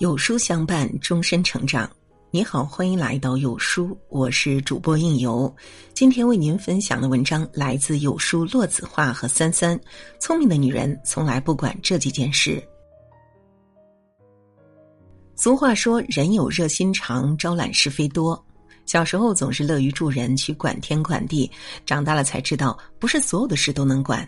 有书相伴，终身成长。你好，欢迎来到有书，我是主播应由。今天为您分享的文章来自有书洛子画和三三。聪明的女人从来不管这几件事。俗话说：“人有热心肠，招揽是非多。”小时候总是乐于助人，去管天管地，长大了才知道，不是所有的事都能管。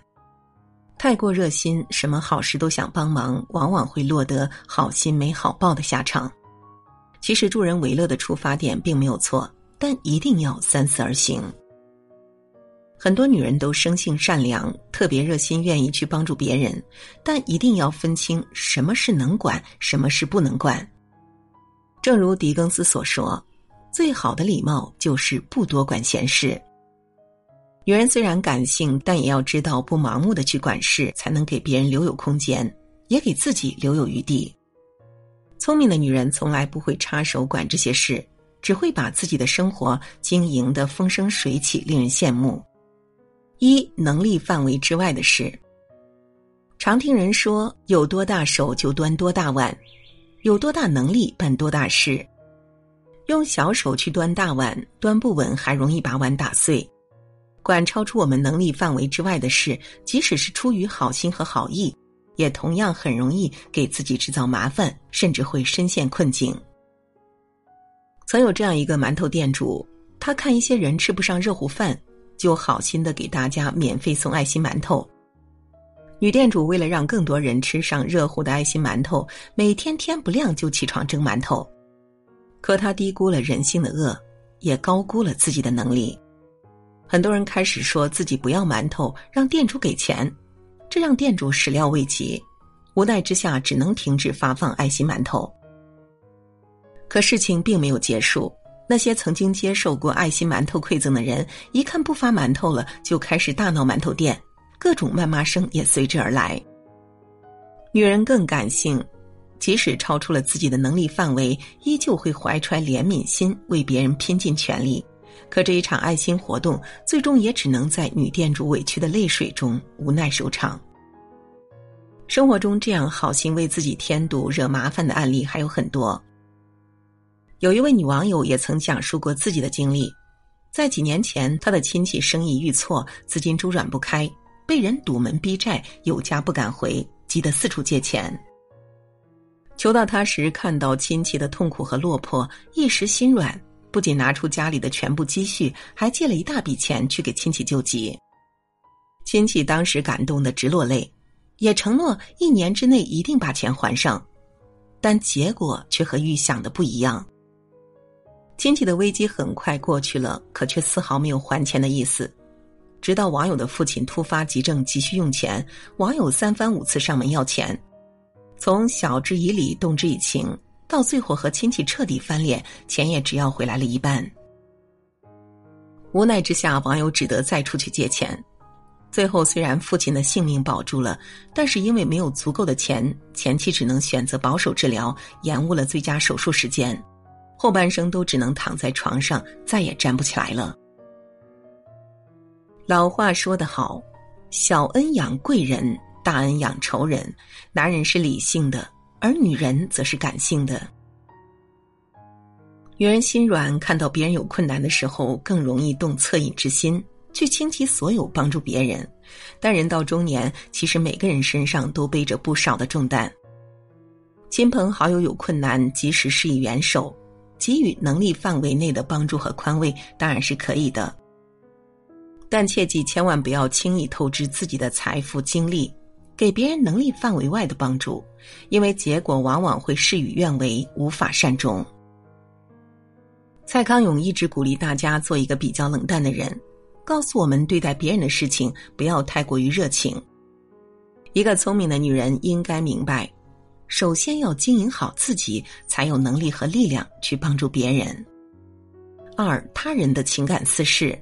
太过热心，什么好事都想帮忙，往往会落得好心没好报的下场。其实助人为乐的出发点并没有错，但一定要三思而行。很多女人都生性善良，特别热心，愿意去帮助别人，但一定要分清什么是能管，什么是不能管。正如狄更斯所说：“最好的礼貌就是不多管闲事。”女人虽然感性，但也要知道不盲目的去管事，才能给别人留有空间，也给自己留有余地。聪明的女人从来不会插手管这些事，只会把自己的生活经营的风生水起，令人羡慕。一能力范围之外的事，常听人说有多大手就端多大碗，有多大能力办多大事。用小手去端大碗，端不稳还容易把碗打碎。管超出我们能力范围之外的事，即使是出于好心和好意，也同样很容易给自己制造麻烦，甚至会深陷困境。曾有这样一个馒头店主，他看一些人吃不上热乎饭，就好心的给大家免费送爱心馒头。女店主为了让更多人吃上热乎的爱心馒头，每天天不亮就起床蒸馒头。可他低估了人性的恶，也高估了自己的能力。很多人开始说自己不要馒头，让店主给钱，这让店主始料未及，无奈之下只能停止发放爱心馒头。可事情并没有结束，那些曾经接受过爱心馒头馈赠的人，一看不发馒头了，就开始大闹馒头店，各种谩骂声也随之而来。女人更感性，即使超出了自己的能力范围，依旧会怀揣怜悯心，为别人拼尽全力。可这一场爱心活动，最终也只能在女店主委屈的泪水中无奈收场。生活中这样好心为自己添堵、惹麻烦的案例还有很多。有一位女网友也曾讲述过自己的经历，在几年前，她的亲戚生意遇挫，资金周转不开，被人堵门逼债，有家不敢回，急得四处借钱。求到他时，看到亲戚的痛苦和落魄，一时心软。不仅拿出家里的全部积蓄，还借了一大笔钱去给亲戚救急。亲戚当时感动的直落泪，也承诺一年之内一定把钱还上，但结果却和预想的不一样。亲戚的危机很快过去了，可却丝毫没有还钱的意思。直到网友的父亲突发急症急需用钱，网友三番五次上门要钱，从晓之以理，动之以情。到最后和亲戚彻底翻脸，钱也只要回来了一半。无奈之下，网友只得再出去借钱。最后虽然父亲的性命保住了，但是因为没有足够的钱，前妻只能选择保守治疗，延误了最佳手术时间，后半生都只能躺在床上，再也站不起来了。老话说得好，小恩养贵人，大恩养仇人。男人是理性的。而女人则是感性的，女人心软，看到别人有困难的时候，更容易动恻隐之心，去倾其所有帮助别人。但人到中年，其实每个人身上都背着不少的重担。亲朋好友有困难，及时施以援手，给予能力范围内的帮助和宽慰，当然是可以的。但切记，千万不要轻易透支自己的财富精力。给别人能力范围外的帮助，因为结果往往会事与愿违，无法善终。蔡康永一直鼓励大家做一个比较冷淡的人，告诉我们对待别人的事情不要太过于热情。一个聪明的女人应该明白，首先要经营好自己，才有能力和力量去帮助别人。二他人的情感私事，《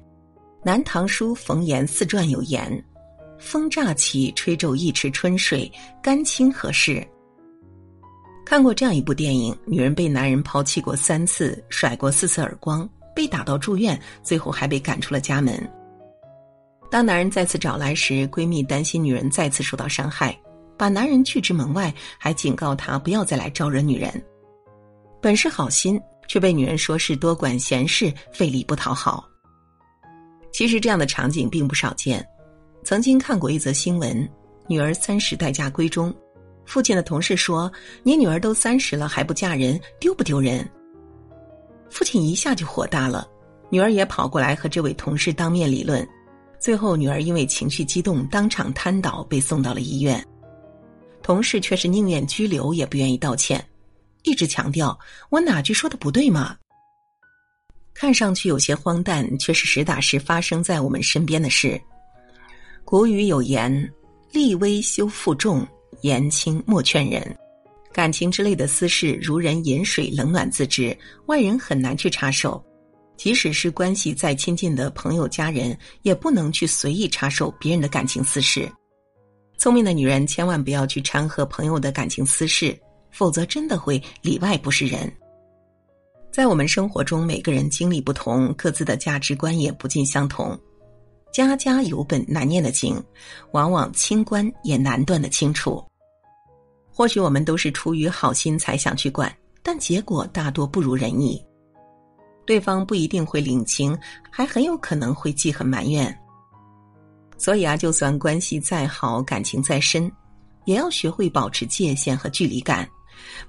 南唐书·冯延四传》有言。风乍起，吹皱一池春水，干清何事？看过这样一部电影：女人被男人抛弃过三次，甩过四次耳光，被打到住院，最后还被赶出了家门。当男人再次找来时，闺蜜担心女人再次受到伤害，把男人拒之门外，还警告他不要再来招惹女人，本是好心，却被女人说是多管闲事、费力不讨好。其实这样的场景并不少见。曾经看过一则新闻：女儿三十待嫁闺中，父亲的同事说：“你女儿都三十了还不嫁人，丢不丢人？”父亲一下就火大了，女儿也跑过来和这位同事当面理论。最后，女儿因为情绪激动，当场瘫倒，被送到了医院。同事却是宁愿拘留也不愿意道歉，一直强调：“我哪句说的不对吗？”看上去有些荒诞，却是实打实发生在我们身边的事。古语有言：“力微修负重，言轻莫劝人。”感情之类的私事，如人饮水，冷暖自知，外人很难去插手。即使是关系再亲近的朋友、家人，也不能去随意插手别人的感情私事。聪明的女人千万不要去掺和朋友的感情私事，否则真的会里外不是人。在我们生活中，每个人经历不同，各自的价值观也不尽相同。家家有本难念的经，往往清官也难断的清楚。或许我们都是出于好心才想去管，但结果大多不如人意。对方不一定会领情，还很有可能会记恨埋怨。所以啊，就算关系再好，感情再深，也要学会保持界限和距离感，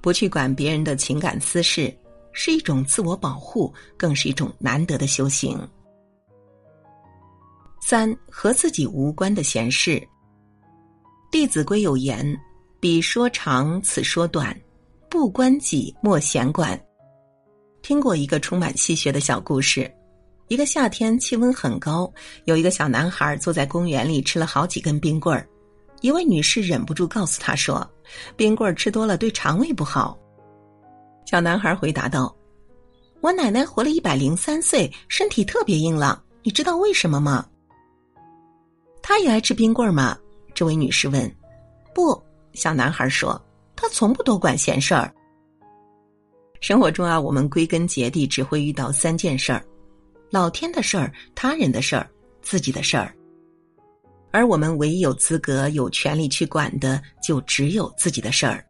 不去管别人的情感私事。是一种自我保护，更是一种难得的修行。三和自己无关的闲事，《弟子规》有言：“彼说长，此说短，不关己，莫闲管。”听过一个充满戏谑的小故事：一个夏天气温很高，有一个小男孩坐在公园里吃了好几根冰棍儿。一位女士忍不住告诉他说：“冰棍儿吃多了对肠胃不好。”小男孩回答道：“我奶奶活了一百零三岁，身体特别硬朗。你知道为什么吗？”他也爱吃冰棍吗？这位女士问。“不。”小男孩说，“他从不多管闲事儿。”生活中啊，我们归根结底只会遇到三件事儿：老天的事儿、他人的事儿、自己的事儿。而我们唯一有资格、有权利去管的，就只有自己的事儿。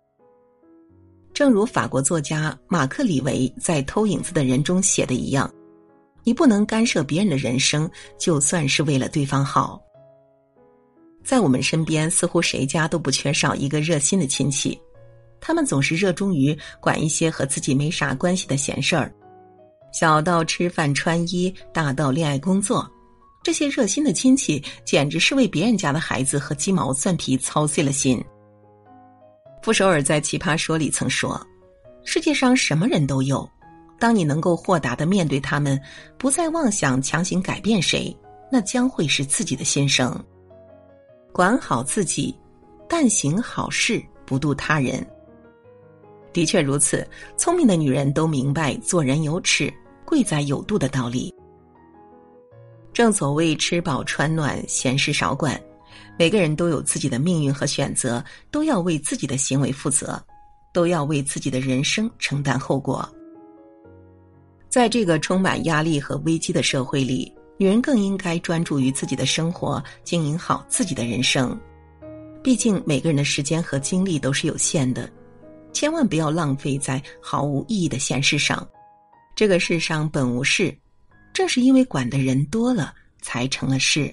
正如法国作家马克·李维在《偷影子的人》中写的一样，你不能干涉别人的人生，就算是为了对方好。在我们身边，似乎谁家都不缺少一个热心的亲戚，他们总是热衷于管一些和自己没啥关系的闲事儿，小到吃饭穿衣，大到恋爱工作，这些热心的亲戚简直是为别人家的孩子和鸡毛蒜皮操碎了心。傅首尔在《奇葩说》里曾说：“世界上什么人都有，当你能够豁达的面对他们，不再妄想强行改变谁，那将会是自己的心声。管好自己，但行好事，不渡他人。的确如此，聪明的女人都明白做人有尺，贵在有度的道理。正所谓吃饱穿暖，闲事少管。”每个人都有自己的命运和选择，都要为自己的行为负责，都要为自己的人生承担后果。在这个充满压力和危机的社会里，女人更应该专注于自己的生活，经营好自己的人生。毕竟每个人的时间和精力都是有限的，千万不要浪费在毫无意义的闲事上。这个世上本无事，正是因为管的人多了，才成了事。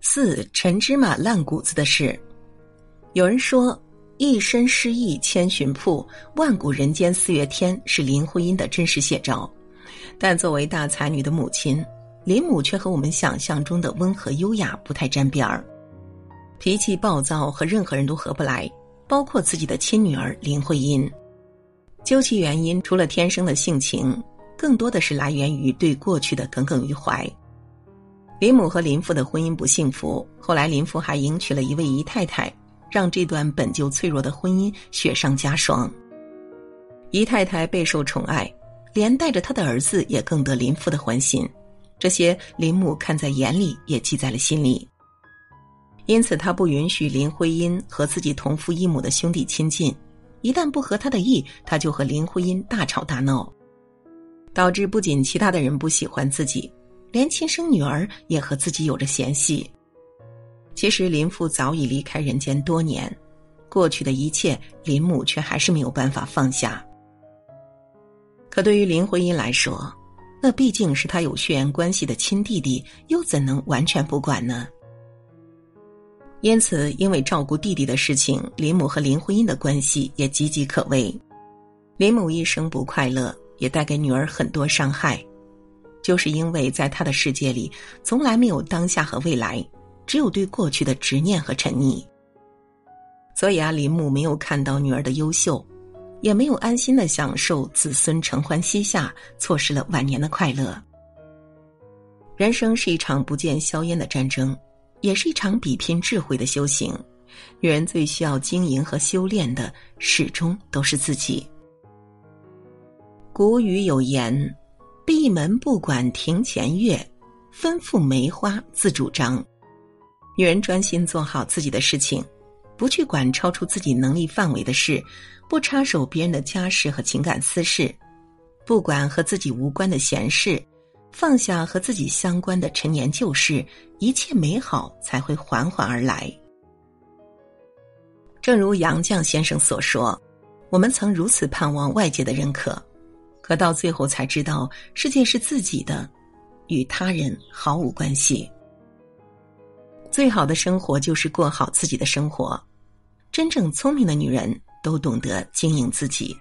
四陈芝麻烂谷子的事，有人说“一身诗意千寻瀑，万古人间四月天”是林徽因的真实写照，但作为大才女的母亲，林母却和我们想象中的温和优雅不太沾边儿，脾气暴躁，和任何人都合不来，包括自己的亲女儿林徽因。究其原因，除了天生的性情，更多的是来源于对过去的耿耿于怀。林母和林父的婚姻不幸福，后来林父还迎娶了一位姨太太，让这段本就脆弱的婚姻雪上加霜。姨太太备受宠爱，连带着他的儿子也更得林父的欢心，这些林母看在眼里，也记在了心里。因此，他不允许林徽因和自己同父异母的兄弟亲近，一旦不合他的意，他就和林徽因大吵大闹，导致不仅其他的人不喜欢自己。连亲生女儿也和自己有着嫌隙。其实林父早已离开人间多年，过去的一切，林母却还是没有办法放下。可对于林徽因来说，那毕竟是他有血缘关系的亲弟弟，又怎能完全不管呢？因此，因为照顾弟弟的事情，林母和林徽因的关系也岌岌可危。林母一生不快乐，也带给女儿很多伤害，就是因为在她的世界里，从来没有当下和未来，只有对过去的执念和沉溺。所以啊，林母没有看到女儿的优秀。也没有安心的享受子孙承欢膝下，错失了晚年的快乐。人生是一场不见硝烟的战争，也是一场比拼智慧的修行。女人最需要经营和修炼的，始终都是自己。古语有言：“闭门不管庭前月，吩咐梅花自主张。”女人专心做好自己的事情，不去管超出自己能力范围的事。不插手别人的家事和情感私事，不管和自己无关的闲事，放下和自己相关的陈年旧事，一切美好才会缓缓而来。正如杨绛先生所说：“我们曾如此盼望外界的认可，可到最后才知道，世界是自己的，与他人毫无关系。最好的生活就是过好自己的生活。真正聪明的女人。”都懂得经营自己。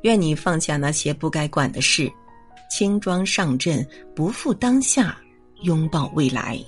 愿你放下那些不该管的事，轻装上阵，不负当下，拥抱未来。